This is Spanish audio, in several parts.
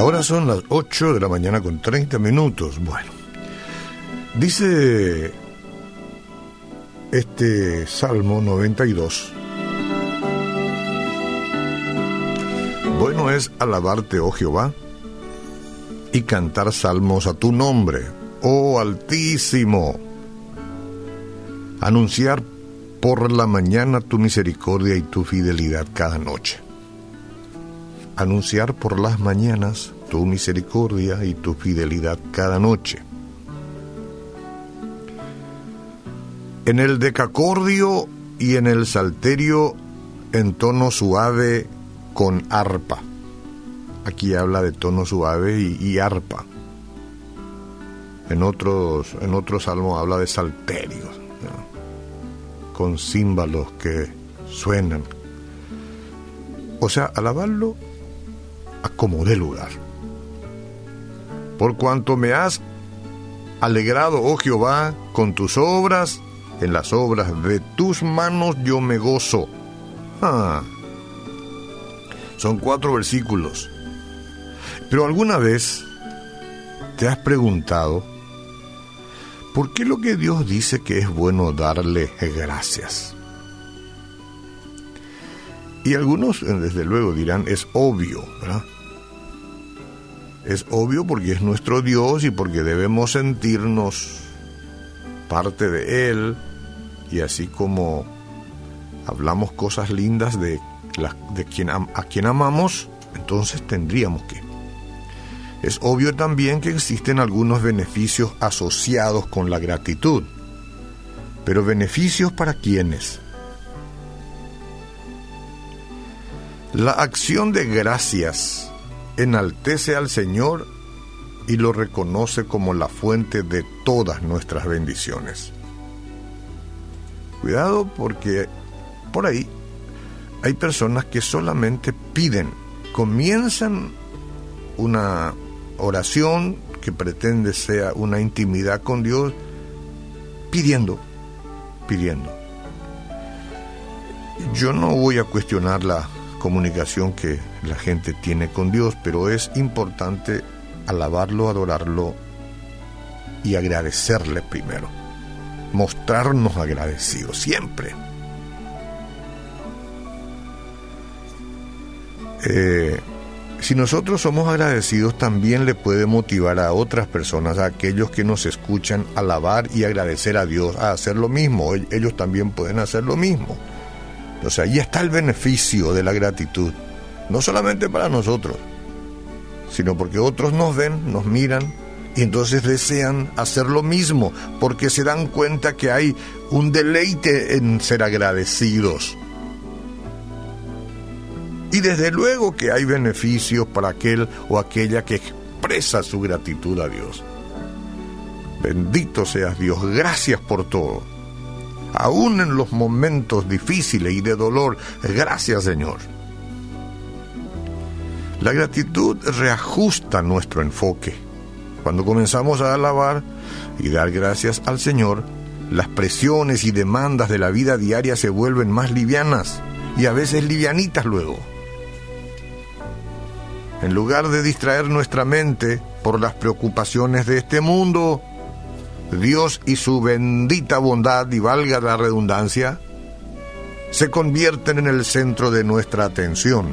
Ahora son las 8 de la mañana con 30 minutos. Bueno, dice este Salmo 92. Bueno es alabarte, oh Jehová, y cantar salmos a tu nombre, oh Altísimo. Anunciar por la mañana tu misericordia y tu fidelidad cada noche. Anunciar por las mañanas tu misericordia y tu fidelidad cada noche. En el decacordio y en el salterio en tono suave con arpa. Aquí habla de tono suave y, arpa. En otros, en salmos habla de salterios, con címbalos que suenan. O sea, alabarlo a como de lugar. Por cuanto me has alegrado, oh Jehová, con tus obras, en las obras de tus manos yo me gozo. Ah. Son cuatro versículos. Pero alguna vez te has preguntado, ¿por qué lo que Dios dice que es bueno darle gracias? Y algunos, desde luego, dirán, es obvio, ¿verdad? Es obvio porque es nuestro Dios y porque debemos sentirnos parte de Él y así como hablamos cosas lindas de, de quien, a quien amamos, entonces tendríamos que. Es obvio también que existen algunos beneficios asociados con la gratitud. Pero beneficios para quiénes? La acción de gracias enaltece al Señor y lo reconoce como la fuente de todas nuestras bendiciones. Cuidado porque por ahí hay personas que solamente piden, comienzan una oración que pretende sea una intimidad con Dios, pidiendo, pidiendo. Yo no voy a cuestionar la comunicación que la gente tiene con Dios, pero es importante alabarlo, adorarlo y agradecerle primero. Mostrarnos agradecidos siempre. Eh, si nosotros somos agradecidos, también le puede motivar a otras personas, a aquellos que nos escuchan, alabar y agradecer a Dios, a hacer lo mismo. Ellos también pueden hacer lo mismo. O sea, ahí está el beneficio de la gratitud. No solamente para nosotros, sino porque otros nos ven, nos miran y entonces desean hacer lo mismo, porque se dan cuenta que hay un deleite en ser agradecidos. Y desde luego que hay beneficios para aquel o aquella que expresa su gratitud a Dios. Bendito seas Dios, gracias por todo. Aún en los momentos difíciles y de dolor, gracias Señor. La gratitud reajusta nuestro enfoque. Cuando comenzamos a alabar y dar gracias al Señor, las presiones y demandas de la vida diaria se vuelven más livianas y a veces livianitas luego. En lugar de distraer nuestra mente por las preocupaciones de este mundo, Dios y su bendita bondad, y valga la redundancia, se convierten en el centro de nuestra atención.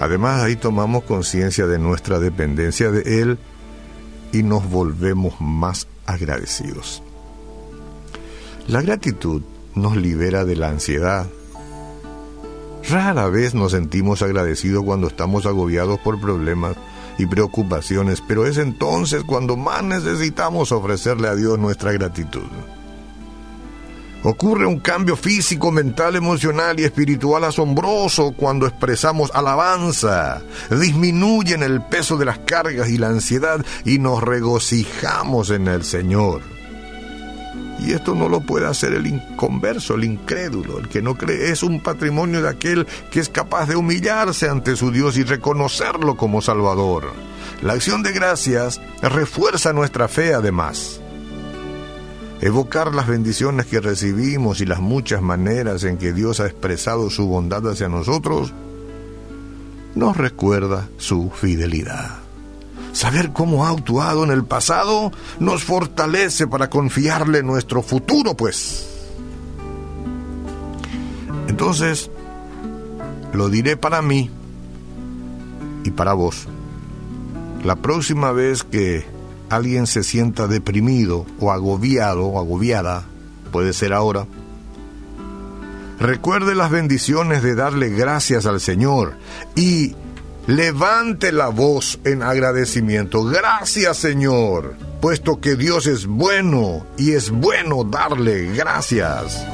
Además, ahí tomamos conciencia de nuestra dependencia de Él y nos volvemos más agradecidos. La gratitud nos libera de la ansiedad, Rara vez nos sentimos agradecidos cuando estamos agobiados por problemas y preocupaciones, pero es entonces cuando más necesitamos ofrecerle a Dios nuestra gratitud. Ocurre un cambio físico, mental, emocional y espiritual asombroso cuando expresamos alabanza. Disminuyen el peso de las cargas y la ansiedad y nos regocijamos en el Señor. Y esto no lo puede hacer el inconverso, el incrédulo, el que no cree. Es un patrimonio de aquel que es capaz de humillarse ante su Dios y reconocerlo como Salvador. La acción de gracias refuerza nuestra fe además. Evocar las bendiciones que recibimos y las muchas maneras en que Dios ha expresado su bondad hacia nosotros nos recuerda su fidelidad. Saber cómo ha actuado en el pasado nos fortalece para confiarle nuestro futuro, pues. Entonces, lo diré para mí y para vos. La próxima vez que alguien se sienta deprimido o agobiado o agobiada, puede ser ahora, recuerde las bendiciones de darle gracias al Señor y levante la voz en agradecimiento. Gracias Señor, puesto que Dios es bueno y es bueno darle gracias.